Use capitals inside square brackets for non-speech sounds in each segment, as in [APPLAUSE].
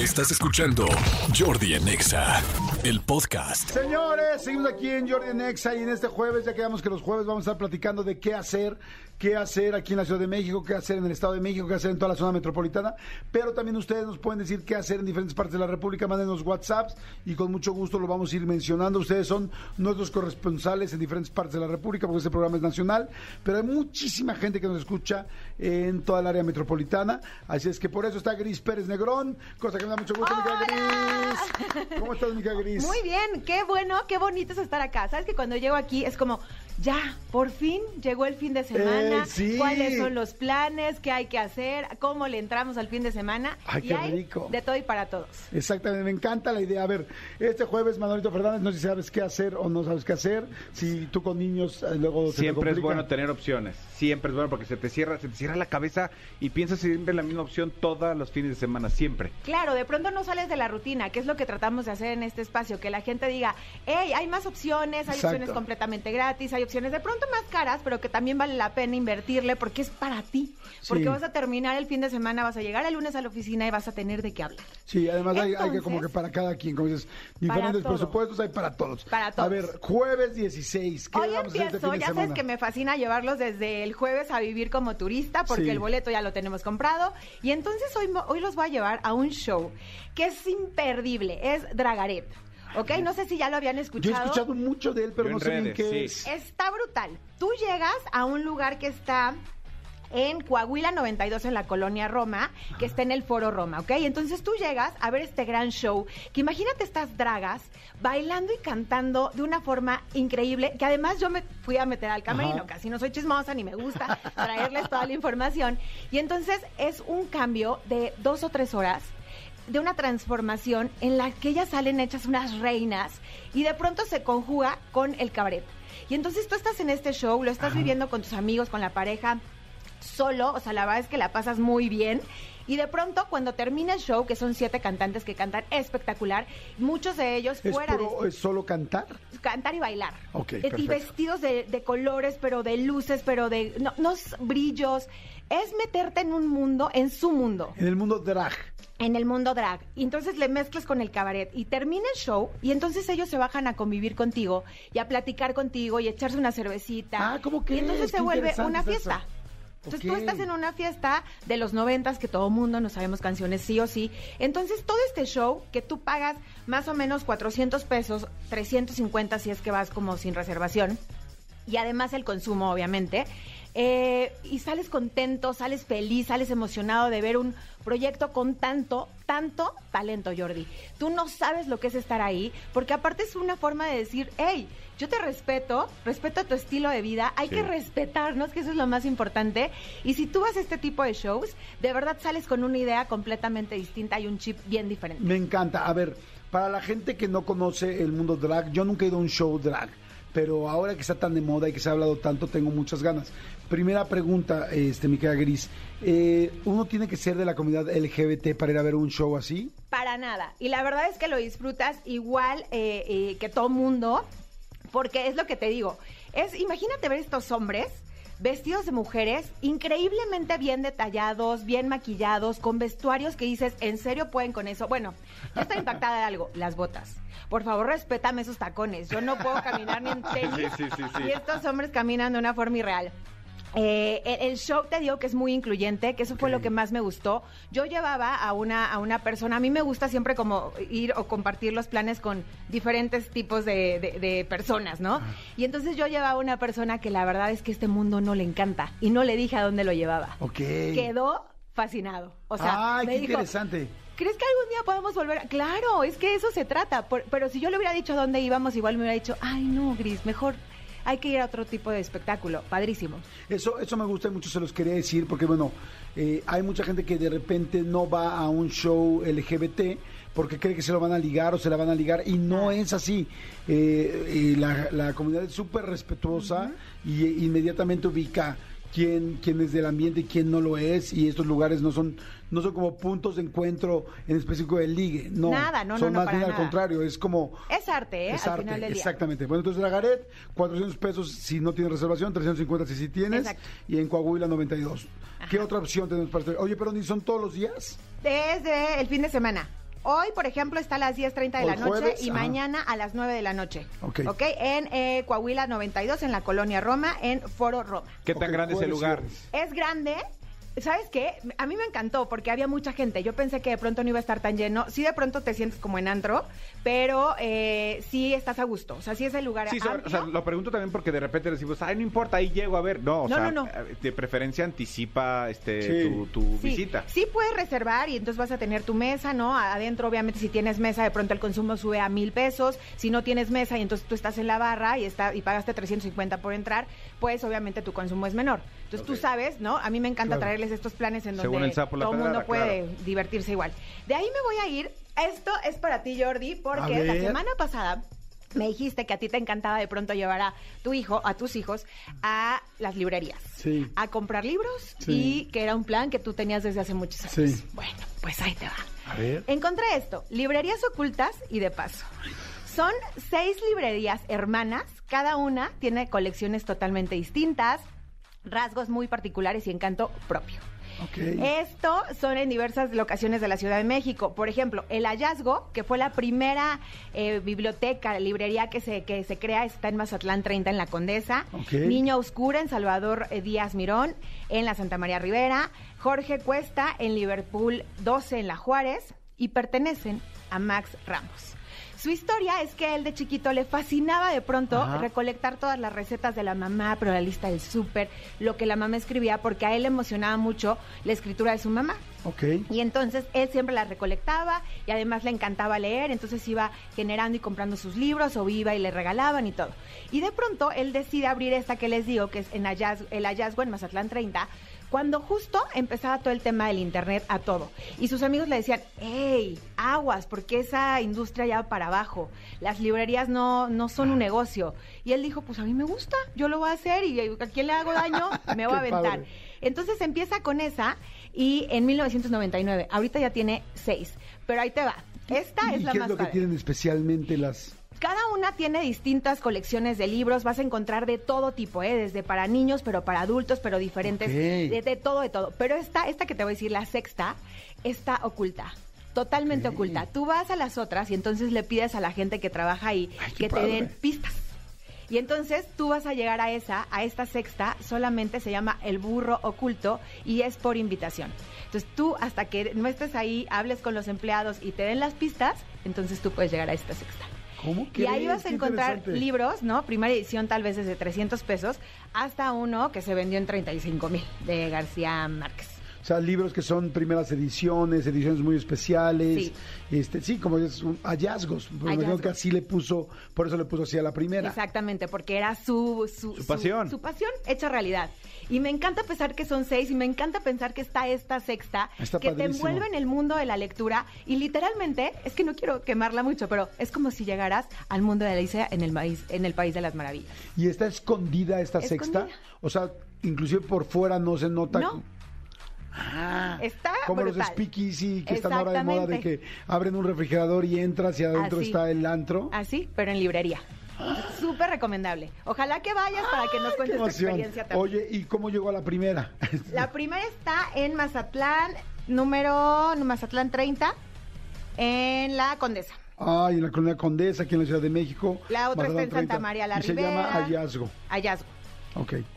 Estás escuchando Jordi en Exa, el podcast. Señores, seguimos aquí en Jordi Nexa y en este jueves ya quedamos que los jueves vamos a estar platicando de qué hacer, qué hacer aquí en la Ciudad de México, qué hacer en el Estado de México, qué hacer en toda la zona metropolitana, pero también ustedes nos pueden decir qué hacer en diferentes partes de la República, mándenos WhatsApps y con mucho gusto lo vamos a ir mencionando. Ustedes son nuestros corresponsales en diferentes partes de la República porque este programa es nacional, pero hay muchísima gente que nos escucha en toda el área metropolitana, así es que por eso está Gris Pérez Negrón, cosa que da mucho gusto, Mica Gris. ¿Cómo estás, Mica Gris? Muy bien, qué bueno, qué bonito es estar acá. Sabes que cuando llego aquí es como, ya, por fin llegó el fin de semana. Eh, sí. ¿Cuáles son los planes? ¿Qué hay que hacer? ¿Cómo le entramos al fin de semana? Ay, y qué hay rico. De todo y para todos. Exactamente, me encanta la idea. A ver, este jueves Manolito Fernández, no sé si sabes qué hacer o no sabes qué hacer. Si tú con niños eh, luego te Siempre es bueno tener opciones. Siempre es bueno porque se te cierra, se te cierra la cabeza y piensas siempre en la misma opción todos los fines de semana, siempre. Claro, de pronto no sales de la rutina, que es lo que tratamos de hacer en este espacio, que la gente diga, hey, hay más opciones, hay Exacto. opciones completamente gratis, hay opciones de pronto más caras, pero que también vale la pena invertirle porque es para ti. Porque Sí. vas a terminar el fin de semana, vas a llegar el lunes a la oficina y vas a tener de qué hablar. Sí, además hay, hay que como que para cada quien, como dices, diferentes presupuestos hay para todos. Para A todos. ver, jueves 16, ¿qué Hoy vamos a este empiezo, fin de ya sabes semana? que me fascina llevarlos desde el jueves a vivir como turista porque Sí. el boleto ya lo tenemos comprado y entonces hoy, hoy los voy a llevar a un show que es imperdible, es Dragaret. ¿Ok? No sé si ya lo habían Yo escuchado. he escuchado mucho de él, pero Yo no sé bien redes, qué sí. es. Está brutal. Tú llegas a un lugar que está en Coahuila 92 en la colonia Roma, que está en el Foro Roma, ¿ok? Entonces tú llegas a ver este gran show, que imagínate estas dragas bailando y cantando de una forma increíble, que además yo me fui a meter al camerino, Ajá. casi no soy chismosa ni me gusta traerles toda la información, y entonces es un cambio de dos o tres horas de una transformación en la que ellas salen hechas unas reinas y de pronto se conjuga con el cabaret. Y entonces tú estás en este show, lo estás viviendo con tus amigos, con la pareja, solo, o sea, la verdad es que la pasas muy bien. Y de pronto, cuando termina el show, que son siete cantantes que cantan espectacular, muchos de ellos ¿Es, fuera puro- de es solo cantar? cantar y bailar. Ok, Eh, perfecto. Y vestidos de, de colores, pero de luces, pero de no, no brillos. Es meterte en un mundo, en su mundo En el mundo drag. En el mundo drag. Y entonces le mezclas con el cabaret y termina el show y entonces ellos se bajan a convivir contigo y a platicar contigo y a echarse una cervecita. Ah, ¿cómo Y entonces se Qué vuelve una fiesta. eso. Entonces tú estás en una fiesta de los noventas que todo mundo no sabemos canciones sí o sí. Entonces todo este show que tú pagas más o menos 400 pesos, 350 si es que vas como sin reservación y además el consumo, obviamente. eh, y sales contento, sales feliz, sales emocionado de ver un proyecto con tanto, tanto talento, Jordi. Tú no sabes lo que es estar ahí, porque aparte es una forma de decir, hey, yo te respeto, respeto tu estilo de vida, hay Sí. que respetarnos, que eso es lo más importante. Y si tú vas a este tipo de shows, de verdad sales con una idea completamente distinta y un chip bien diferente. Me encanta. A ver, para la gente que no conoce el mundo drag, yo nunca he ido a un show drag, pero ahora que está tan de moda y que se ha hablado tanto, tengo muchas ganas. Primera pregunta, este, mi querida Gris. Eh, ¿Uno tiene que ser de la comunidad LGBT para ir a ver un show así? Para nada. Y la verdad es que lo disfrutas igual eh, eh, que todo mundo, porque es lo que te digo. Es, imagínate ver estos hombres vestidos de mujeres, increíblemente bien detallados, bien maquillados, con vestuarios que dices, ¿en serio pueden con eso? Bueno, yo estoy impactada de algo, las botas. Por favor, respétame esos tacones. Yo no puedo caminar ni en [LAUGHS] tenis. Sí, sí, sí, sí. Y estos hombres caminan de una forma irreal. Eh, el, el show te digo que es muy incluyente, que eso fue lo que más me gustó. Yo llevaba a una, a una persona, a mí me gusta siempre como ir o compartir los planes con diferentes tipos de, de- de personas, ¿no? Y entonces yo llevaba a una persona que la verdad es que este mundo no le encanta y no le dije a dónde lo llevaba. Ok. Quedó fascinado. O sea, Ay, me qué dijo, interesante. ¿Crees que algún día podemos volver? a-?" Claro, es que eso se trata. Por- pero si yo le hubiera dicho a dónde íbamos, igual me hubiera dicho, ay, no, Gris, mejor hay que ir a otro tipo de espectáculo. Padrísimo. Eso, eso me gusta y mucho, se los quería decir, porque bueno, eh, hay mucha gente que de repente no va a un show LGBT porque cree que se lo van a ligar o se la van a ligar y no es así. Eh, y la, la comunidad es súper respetuosa y eh, inmediatamente ubica quién, quién es del ambiente y quién no lo es y estos lugares no son no son como puntos de encuentro en específico del ligue, no. Nada, no, son no, más para bien al contrario, es como Es arte, ¿eh? es Al arte, final del día. exactamente. Bueno, entonces Dragaret, 400 pesos si no tienes reservación, 350 si sí tienes. Exacto. Y en Coahuila, 92. ¿Qué otra opción tenemos para hacer? Oye, pero ni son todos los días. Desde el fin de semana. Hoy, por ejemplo, está a las 10.30 de Hoy la noche jueves, y ajá. mañana a las 9 de la noche. Ok. En eh, Coahuila 92, en la colonia Roma, en Foro Roma. ¿Qué tan Ok, grande es el lugar? Es grande. ¿Sabes qué? A mí me encantó porque había mucha gente. Yo pensé que de pronto no iba a estar tan lleno. Sí, de pronto te sientes como en antro, pero eh, sí estás a gusto. O sea, sí es el lugar Sí, amplio. o sea, lo pregunto también porque de repente decimos, ay, no importa, ahí llego a ver. No, o No, sea, no, no. eh, de preferencia anticipa este Sí. tu, tu Sí, visita. Sí puedes reservar y entonces vas a tener tu mesa, ¿no? Adentro, obviamente, si tienes mesa, de pronto el consumo sube a mil pesos. Si no tienes mesa y entonces tú estás en la barra y está y pagaste 350 por entrar, pues obviamente tu consumo es menor. Entonces tú sabes, ¿no? A mí me encanta Claro. Estos planes en Según donde el sapo, la todo el mundo puede divertirse igual. De ahí me voy a ir. Esto es para ti, Jordi, porque la semana pasada me dijiste que a ti te encantaba de pronto llevar a tu hijo, a tus hijos, a las librerías. Sí. A comprar libros Sí. y que era un plan que tú tenías desde hace muchos años. Sí. Bueno, pues ahí te va. A ver. Encontré esto, librerías ocultas y de paso. Son seis librerías hermanas, cada una tiene colecciones totalmente distintas, rasgos muy particulares y encanto propio. Ok. Esto son en diversas locaciones de la Ciudad de México. Por ejemplo, El Hallazgo, que fue la primera eh, biblioteca, librería que se, que se crea, está en Mazatlán 30 en la Condesa. Ok. Niña Oscura en Salvador eh, Díaz Mirón, en la Santa María Rivera. Jorge Cuesta en Liverpool 12 en la Juárez. Y pertenecen a Max Ramos. Su historia es que él de chiquito le fascinaba de pronto Ajá. recolectar todas las recetas de la mamá, pero la lista del súper, lo que la mamá escribía, porque a él le emocionaba mucho la escritura de su mamá. Ok. Y entonces él siempre las recolectaba y además le encantaba leer, entonces iba generando y comprando sus libros o iba y le regalaban y todo. Y de pronto él decide abrir esta que les digo, que es en hallazgo, el hallazgo en Mazatlán 30, cuando justo empezaba todo el tema del internet a todo. Y sus amigos le decían, hey, aguas, porque esa industria ya va para abajo. Las librerías no, no son un negocio. Y él dijo, pues a mí me gusta, yo lo voy a hacer y a quién le hago daño, [LAUGHS] me voy a aventar. padre. Entonces empieza con esa y en 1999, ahorita ya tiene seis, pero ahí te va. Esta ¿Y es la qué más es lo que padre. tienen especialmente las... Cada una tiene distintas colecciones de libros, vas a encontrar de todo tipo, ¿eh? desde para niños, pero para adultos, pero diferentes, Ok. de, de todo, de todo. Pero esta, esta que te voy a decir, la sexta, está oculta. Totalmente oculta. Tú vas a las otras y entonces le pides a la gente que trabaja ahí Ay, que te den pistas. Y entonces tú vas a llegar a esa, a esta sexta, solamente se llama El Burro Oculto y es por invitación. Entonces tú hasta que no estés ahí, hables con los empleados y te den las pistas, entonces tú puedes llegar a esta sexta. ¿Cómo Y ahí vas a encontrar libros, ¿no? Primera edición tal vez desde 300 pesos hasta uno que se vendió en 35 mil de García Márquez. O sea, libros que son primeras ediciones, ediciones muy especiales. Sí. Este, sí, como es un- hallazgos. Me imagino que así le puso, por eso le puso así a la primera. Exactamente, porque era su, su, Su pasión. Su, pasión hecha realidad. Y me encanta pensar que son seis y me encanta pensar que está esta sexta Está que te envuelve en el mundo de la lectura y literalmente, es que no quiero quemarla mucho, pero es como si llegaras al mundo de Alicia en el país, en el país de las maravillas. Y está escondida esta sexta. O sea, inclusive por fuera no se nota. No. Ah, Está como los brutal. speakeasy que están ahora de moda de que abren un refrigerador y entras y adentro Así. está el antro. Así, pero en librería. Súper recomendable. Ojalá que vayas para que nos ¡Qué cuentes tu experiencia también. Oye, ¿y cómo llegó a la primera? [LAUGHS] La primera está en Mazatlán, número Mazatlán 30, en la Condesa. Ay, en la colonia Condesa, aquí en la Ciudad de México. La otra está en Santa 30, María la y Ribera. se llama Hallazgo. Hallazgo.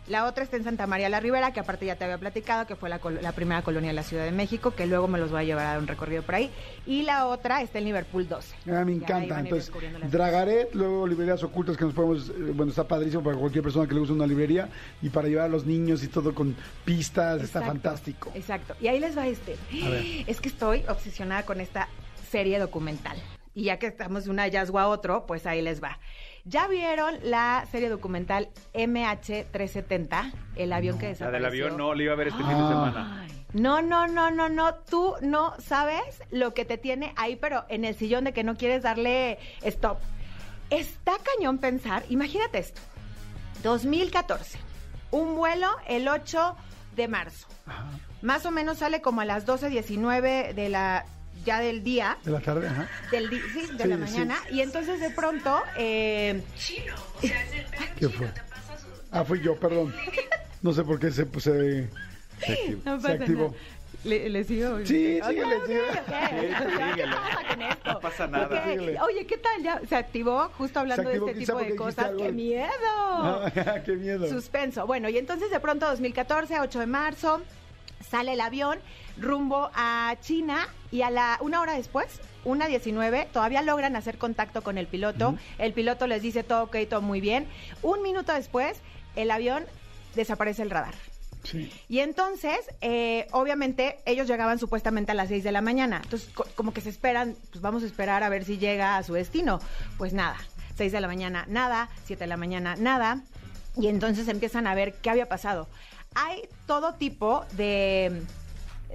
La otra está en Santa María la Ribera, que aparte ya te había platicado, que fue la, col- la primera colonia de la Ciudad de México, que luego me los voy a llevar a un recorrido por ahí. Y la otra está en Liverpool 12. Ah, me encanta. Entonces, Dragaret, luego librerías ocultas que nos podemos. eh, Bueno, está padrísimo para cualquier persona que le guste una librería y para llevar a los niños y todo con pistas, está fantástico. Exacto. Y ahí les va este. A ver. Es que estoy obsesionada con esta serie documental. Y ya que estamos de un hallazgo a otro, pues ahí les va. ¿Ya vieron la serie documental MH370? El avión que La desapareció. del avión no, la iba a ver este fin de semana. No, no, no, no, no. Tú no sabes lo que te tiene ahí, pero en el sillón de que no quieres darle stop. Está cañón pensar, imagínate esto. 2014. Un vuelo el 8 de marzo. Más o menos sale como a las 12.19 de la ya del día. De la tarde, ajá. Del sí, de Sí, la sí. mañana. Y entonces de pronto eh, [LAUGHS] ¿Qué fue? Ah, fui yo, perdón. No sé por qué se, pues, se, no se pasa activó. nada. ¿Le, le sigo? Sí, Ok, síguele, ok, síguele. ok. Sí, ¿Qué pasa con esto? No pasa nada. Oye, ¿qué tal? Ya se activó justo hablando activó, de este tipo de cosas. ¡Qué miedo! [LAUGHS] Qué miedo. Suspenso. Bueno, y entonces de pronto 2014, 8 de marzo, sale el avión rumbo a China y a la una hora después, una 19, todavía logran hacer contacto con el piloto. El piloto les dice todo ok, todo muy bien. Un minuto después, el avión desaparece el radar. Sí. Y entonces, eh, obviamente, ellos llegaban supuestamente a las 6 de la mañana. Entonces, co- como que se esperan, pues vamos a esperar a ver si llega a su destino. Pues nada, 6 de la mañana, nada, 7 de la mañana, nada. Y entonces empiezan a ver qué había pasado. Hay todo tipo de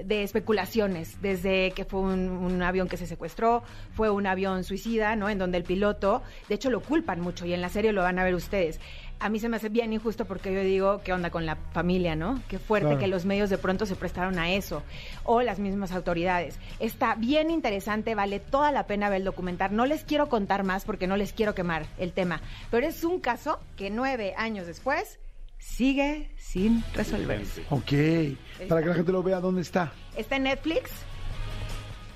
de especulaciones, desde que fue un, un avión que se secuestró, fue un avión suicida, ¿no? En donde el piloto, de hecho lo culpan mucho y en la serie lo van a ver ustedes. A mí se me hace bien injusto porque yo digo, ¿qué onda con la familia, no? Qué fuerte Claro. que los medios de pronto se prestaron a eso, o las mismas autoridades. Está bien interesante, vale toda la pena ver el documental. No les quiero contar más porque no les quiero quemar el tema, pero es un caso que nueve años después sigue sin resolverse. Ok. Para que la gente lo vea, ¿dónde está? Está en Netflix.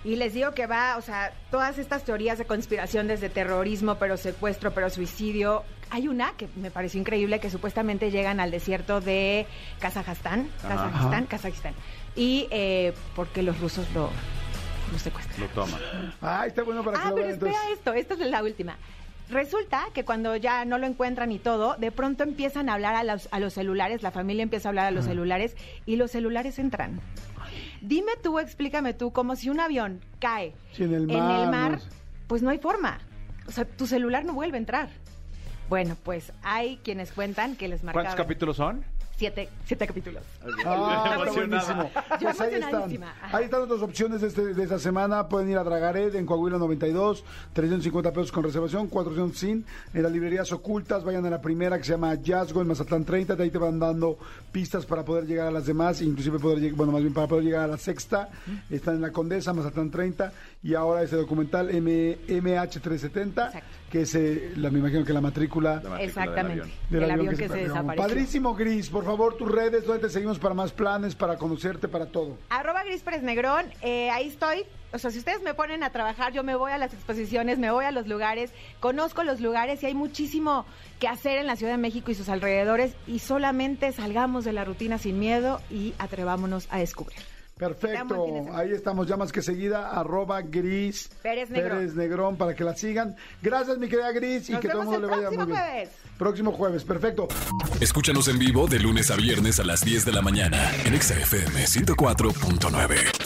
Y les digo que va, o sea, todas estas teorías de conspiración desde terrorismo, pero secuestro, pero suicidio. Hay una que me pareció increíble que supuestamente llegan al desierto de Kazajstán, Kazajistán. Kazajistán. Y eh, porque los rusos lo, lo secuestran. Lo toma. Ah, está bueno para que Ah, lo pero vean espera entonces. esto, esta es la última. Resulta que cuando ya no lo encuentran y todo, de pronto empiezan a hablar a los, a los celulares, la familia empieza a hablar a los celulares y los celulares entran. Dime tú, explícame tú, como si un avión cae en el mar, pues no hay forma. O sea, tu celular no vuelve a entrar. Bueno, pues hay quienes cuentan que les marcaban ¿Cuántos capítulos son? Siete, siete capítulos. Ah, está buenísimo. Yo Pues ahí están. Ahí están otras opciones de, este- de esta semana. Pueden ir a Dragaret en Coahuila 92, 350 pesos con reservación, 400 sin. En las librerías ocultas, vayan a la primera que se llama Hallazgo en Mazatlán 30. De ahí te van dando pistas para poder llegar a las demás, inclusive poder bueno, más bien para poder llegar a la sexta. Están en la Condesa, Mazatlán 30. Y ahora este documental M- MH370, Exacto. que es, eh, la, me imagino que la matrícula. La matrícula del Exactamente. avión. del el avión, que, se perdió. desapareció. Padrísimo, Gris. Por favor, tus redes, ¿dónde te seguimos para más planes, para conocerte, para todo? Arroba Gris Negrón, eh, ahí estoy. O sea, si ustedes me ponen a trabajar, yo me voy a las exposiciones, me voy a los lugares, conozco los lugares y hay muchísimo que hacer en la Ciudad de México y sus alrededores y solamente salgamos de la rutina sin miedo y atrevámonos a descubrir. Perfecto, ahí estamos ya más que seguida, arroba Gris Pérez Negrón. Pérez Negrón, para que la sigan. Gracias, mi querida Gris, y que todo el mundo le vaya muy próximo bien. jueves. Próximo jueves, perfecto. Escúchanos en vivo de lunes a viernes a las 10 de la mañana en Exa FM 104.9.